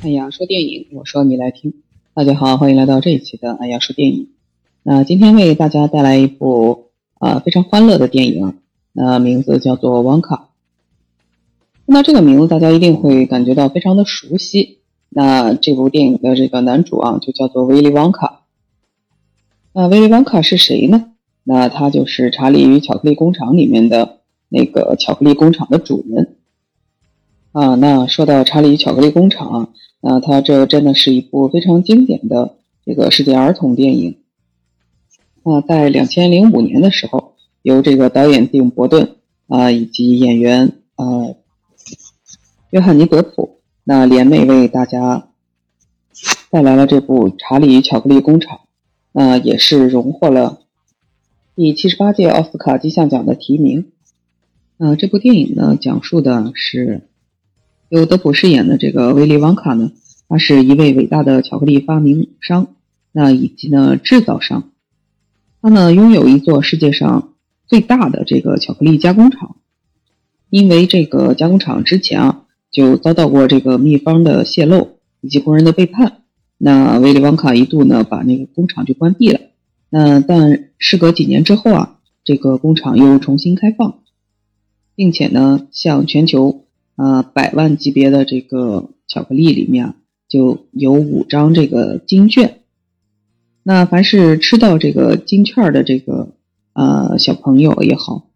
哎呀，说电影，我说你来听。大家好，欢迎来到这一期的哎呀说电影。那今天为大家带来一部啊非常欢乐的电影，那名字叫做《旺卡》。那这个名字大家一定会感觉到非常的熟悉。那这部电影的这个男主啊就叫做威利旺卡。那威利旺卡是谁呢？那他就是《查理与巧克力工厂》里面的那个巧克力工厂的主人。啊，那说到《查理与巧克力工厂》。那它这真的是一部非常经典的这个世界儿童电影。那在两千零五年的时候，由这个导演蒂姆·伯顿啊以及演员呃约翰尼·德普那联袂为大家带来了这部《查理与巧克力工厂》，那也是荣获了第七十八届奥斯卡金像奖的提名。呃，这部电影呢，讲述的是。由德普饰演的这个威利旺卡呢，他是一位伟大的巧克力发明商，那以及呢制造商，他呢拥有一座世界上最大的这个巧克力加工厂。因为这个加工厂之前啊就遭到过这个秘方的泄露以及工人的背叛，那威利旺卡一度呢把那个工厂就关闭了。那但事隔几年之后啊，这个工厂又重新开放，并且呢向全球。啊，百万级别的这个巧克力里面就有五张这个金券。那凡是吃到这个金券的这个呃小朋友也好，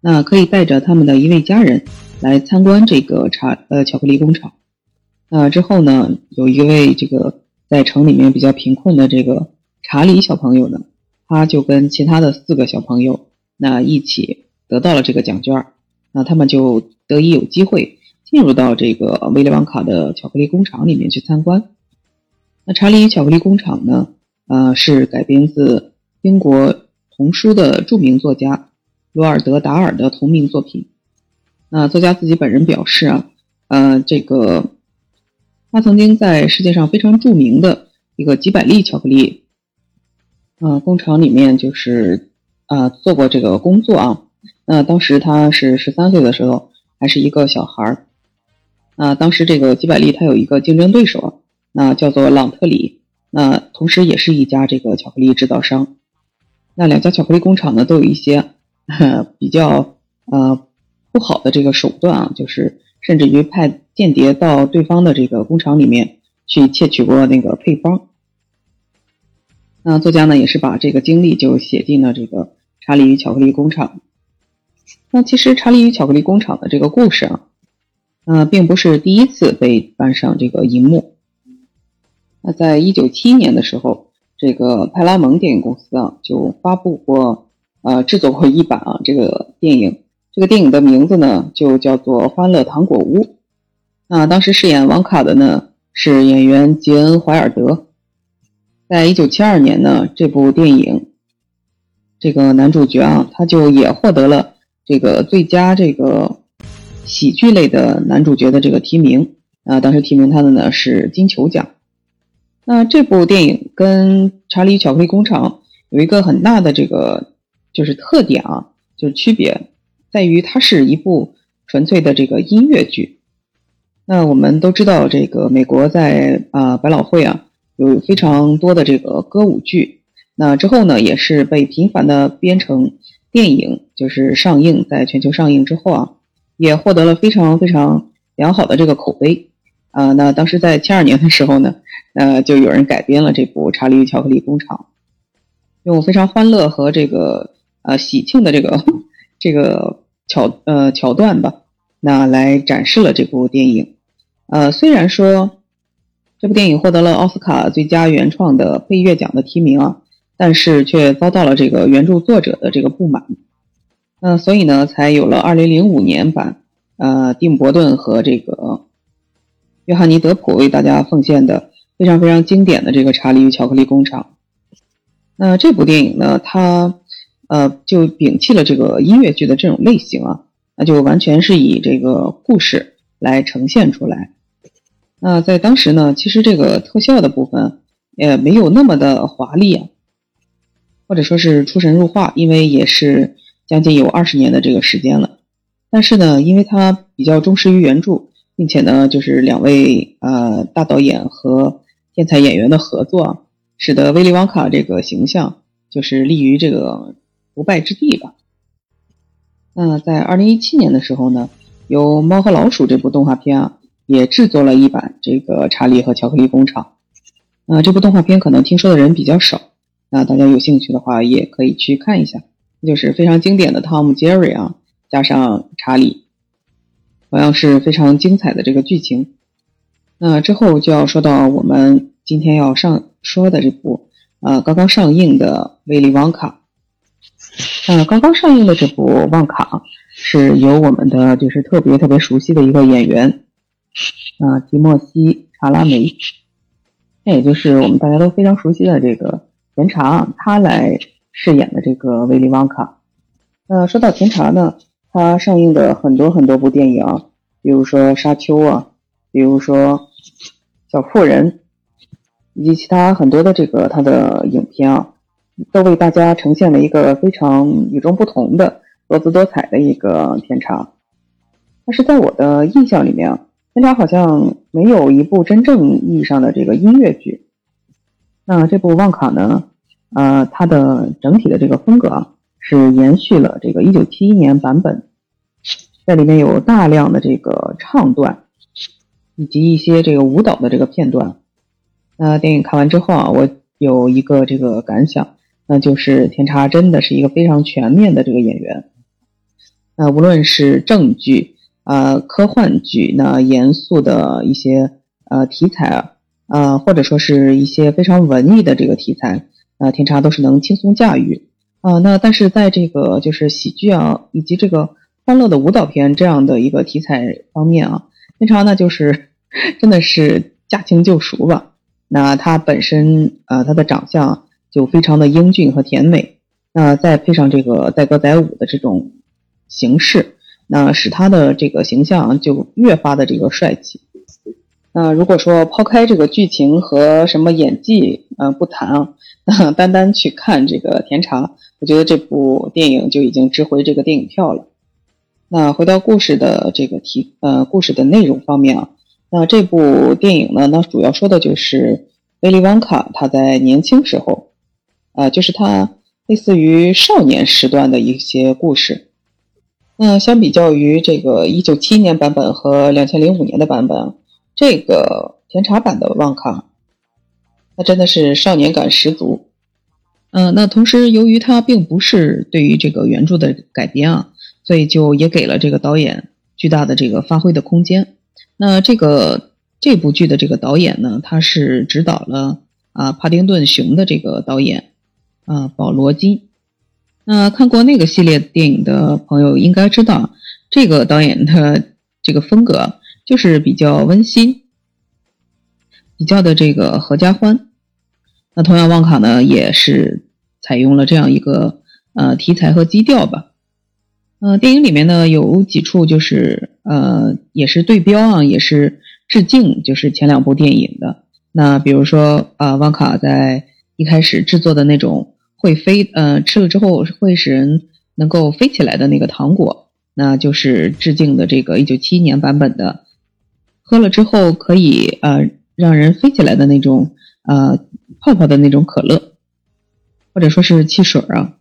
那可以带着他们的一位家人来参观这个茶呃巧克力工厂。那之后呢，有一位这个在城里面比较贫困的这个查理小朋友呢，他就跟其他的四个小朋友那一起得到了这个奖券。那他们就得以有机会进入到这个威利旺卡的巧克力工厂里面去参观。那《查理与巧克力工厂》呢，呃，是改编自英国童书的著名作家罗尔德·达尔的同名作品。那作家自己本人表示啊，呃，这个他曾经在世界上非常著名的一个几百粒巧克力，呃，工厂里面就是啊做过这个工作啊。那当时他是十三岁的时候，还是一个小孩儿。那当时这个吉百利他有一个竞争对手，那叫做朗特里，那同时也是一家这个巧克力制造商。那两家巧克力工厂呢，都有一些比较呃不好的这个手段啊，就是甚至于派间谍到对方的这个工厂里面去窃取过那个配方。那作家呢，也是把这个经历就写进了这个《查理与巧克力工厂》。那其实《查理与巧克力工厂》的这个故事啊，呃，并不是第一次被搬上这个荧幕。那在一九七一年的时候，这个派拉蒙电影公司啊，就发布过，呃，制作过一版啊这个电影。这个电影的名字呢，就叫做《欢乐糖果屋》。那当时饰演王卡的呢，是演员杰恩·怀尔德。在一九七二年呢，这部电影，这个男主角啊，他就也获得了。这个最佳这个喜剧类的男主角的这个提名啊，当时提名他的呢是金球奖。那这部电影跟《查理巧克力工厂》有一个很大的这个就是特点啊，就是区别在于它是一部纯粹的这个音乐剧。那我们都知道，这个美国在啊百老汇啊有非常多的这个歌舞剧，那之后呢也是被频繁的编成。电影就是上映，在全球上映之后啊，也获得了非常非常良好的这个口碑啊。那当时在七二年的时候呢，呃，就有人改编了这部《查理与巧克力工厂》，用非常欢乐和这个呃喜庆的这个这个桥呃桥段吧，那来展示了这部电影。呃，虽然说这部电影获得了奥斯卡最佳原创的配乐奖的提名啊。但是却遭到了这个原著作者的这个不满，那所以呢，才有了二零零五年版，呃，蒂姆·伯顿和这个约翰尼·德普为大家奉献的非常非常经典的这个《查理与巧克力工厂》。那这部电影呢，它呃就摒弃了这个音乐剧的这种类型啊，那就完全是以这个故事来呈现出来。那在当时呢，其实这个特效的部分也没有那么的华丽啊。或者说是出神入化，因为也是将近有二十年的这个时间了。但是呢，因为他比较忠实于原著，并且呢，就是两位呃大导演和天才演员的合作，使得威利旺卡这个形象就是立于这个不败之地吧。那在二零一七年的时候呢，由《猫和老鼠》这部动画片啊，也制作了一版这个《查理和巧克力工厂》。那这部动画片可能听说的人比较少，那大家有兴趣的话也可以去看一下，就是非常经典的汤姆、杰瑞啊，加上查理，同样是非常精彩的这个剧情。那之后就要说到我们今天要上说的这部呃刚刚上映的《威利旺卡》。呃，刚刚上映的这部《旺卡》是由我们的就是特别特别熟悉的一个演员啊，提莫西·查拉梅。那也就是我们大家都非常熟悉的这个甜茶，他来饰演的这个威利旺卡。那说到甜茶呢，他上映的很多很多部电影，比如说《沙丘》啊，比如说《小妇人》，以及其他很多的这个他的影片啊，都为大家呈现了一个非常与众不同的、多姿多彩的一个甜茶。但是在我的印象里面。天茶好像没有一部真正意义上的这个音乐剧。那这部《旺卡》呢？呃，它的整体的这个风格啊是延续了这个1971年版本，在里面有大量的这个唱段，以及一些这个舞蹈的这个片段。那电影看完之后啊，我有一个这个感想，那就是甜茶真的是一个非常全面的这个演员。那无论是正剧。呃，科幻剧那严肃的一些呃题材啊，呃或者说是一些非常文艺的这个题材，呃天差都是能轻松驾驭啊。那但是在这个就是喜剧啊，以及这个欢乐的舞蹈片这样的一个题材方面啊，天差那就是 真的是驾轻就熟吧。那他本身呃他的长相就非常的英俊和甜美，那再配上这个载歌载舞的这种形式。那使他的这个形象就越发的这个帅气。那如果说抛开这个剧情和什么演技，呃不谈啊，单单去看这个甜茶，我觉得这部电影就已经值回这个电影票了。那回到故事的这个题，呃，故事的内容方面啊，那这部电影呢，那主要说的就是威利旺卡他在年轻时候，啊，就是他类似于少年时段的一些故事。那相比较于这个一九七年版本和两千零五年的版本，这个甜茶版的旺卡，那真的是少年感十足。嗯，那同时由于它并不是对于这个原著的改编啊，所以就也给了这个导演巨大的这个发挥的空间。那这个这部剧的这个导演呢，他是指导了啊帕丁顿熊的这个导演啊保罗金。那看过那个系列电影的朋友应该知道，这个导演的这个风格就是比较温馨，比较的这个合家欢。那同样，旺卡呢也是采用了这样一个呃题材和基调吧。呃，电影里面呢有几处就是呃也是对标啊，也是致敬，就是前两部电影的。那比如说啊，旺卡在一开始制作的那种。会飞，呃，吃了之后会使人能够飞起来的那个糖果，那就是致敬的这个一九七一年版本的，喝了之后可以呃让人飞起来的那种呃泡泡的那种可乐，或者说是汽水啊，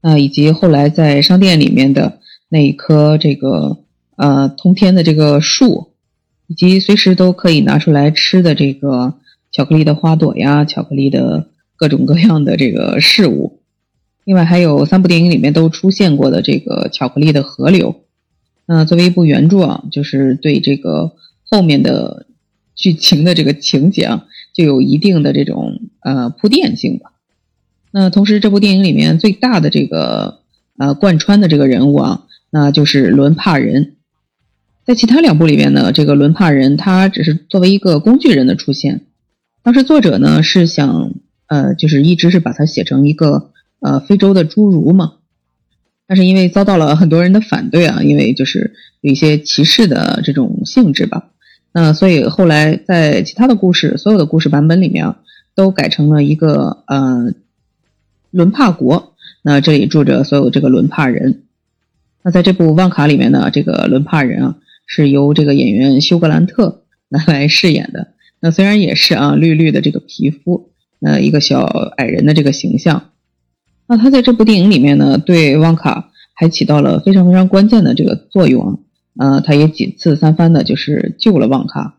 啊，以及后来在商店里面的那一棵这个呃通天的这个树，以及随时都可以拿出来吃的这个巧克力的花朵呀，巧克力的。各种各样的这个事物，另外还有三部电影里面都出现过的这个巧克力的河流。那作为一部原著啊，就是对这个后面的剧情的这个情节啊，就有一定的这种呃铺垫性吧。那同时，这部电影里面最大的这个呃贯穿的这个人物啊，那就是伦帕人。在其他两部里面呢，这个伦帕人他只是作为一个工具人的出现。当时作者呢是想。呃，就是一直是把它写成一个呃非洲的侏儒嘛，但是因为遭到了很多人的反对啊，因为就是有一些歧视的这种性质吧，那所以后来在其他的故事，所有的故事版本里面都改成了一个呃伦帕国，那这里住着所有这个伦帕人，那在这部旺卡里面呢，这个伦帕人啊是由这个演员休格兰特 来来饰演的。那虽然也是啊绿绿的这个皮肤，呃一个小矮人的这个形象，那他在这部电影里面呢，对旺卡还起到了非常非常关键的这个作用。啊，呃他也几次三番的就是救了旺卡，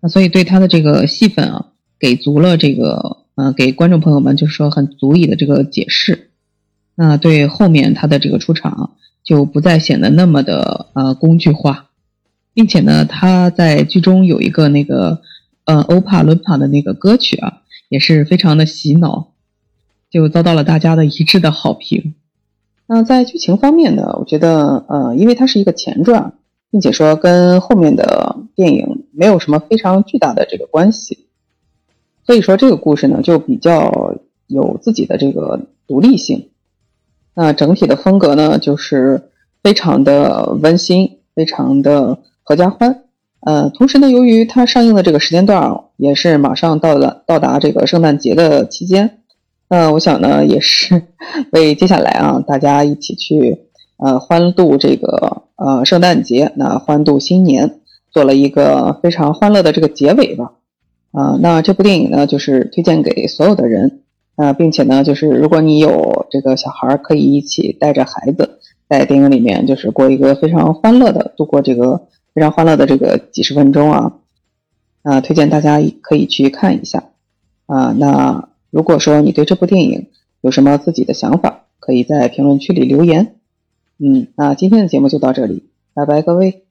那所以对他的这个戏份啊，给足了这个呃给观众朋友们就是说很足以的这个解释。那对后面他的这个出场就不再显得那么的呃工具化，并且呢，他在剧中有一个那个呃欧帕伦帕的那个歌曲啊，也是非常的洗脑，就遭到了大家的一致的好评。那在剧情方面呢，我觉得呃，因为它是一个前传，并且说跟后面的电影没有什么非常巨大的这个关系，所以说这个故事呢就比较有自己的这个独立性。那整体的风格呢，就是非常的温馨，非常的合家欢。呃，同时呢，由于它上映的这个时间段也是马上到了到达这个圣诞节的期间，那我想呢，也是为接下来啊大家一起去呃欢度这个呃圣诞节，那欢度新年，做了一个非常欢乐的这个结尾吧。啊，那这部电影呢，就是推荐给所有的人。啊，并且呢，就是如果你有这个小孩，可以一起带着孩子在电影里面，就是过一个非常欢乐的度过这个非常欢乐的这个几十分钟啊。啊，推荐大家可以去看一下。啊，那如果说你对这部电影有什么自己的想法，可以在评论区里留言。嗯，那今天的节目就到这里，拜拜各位。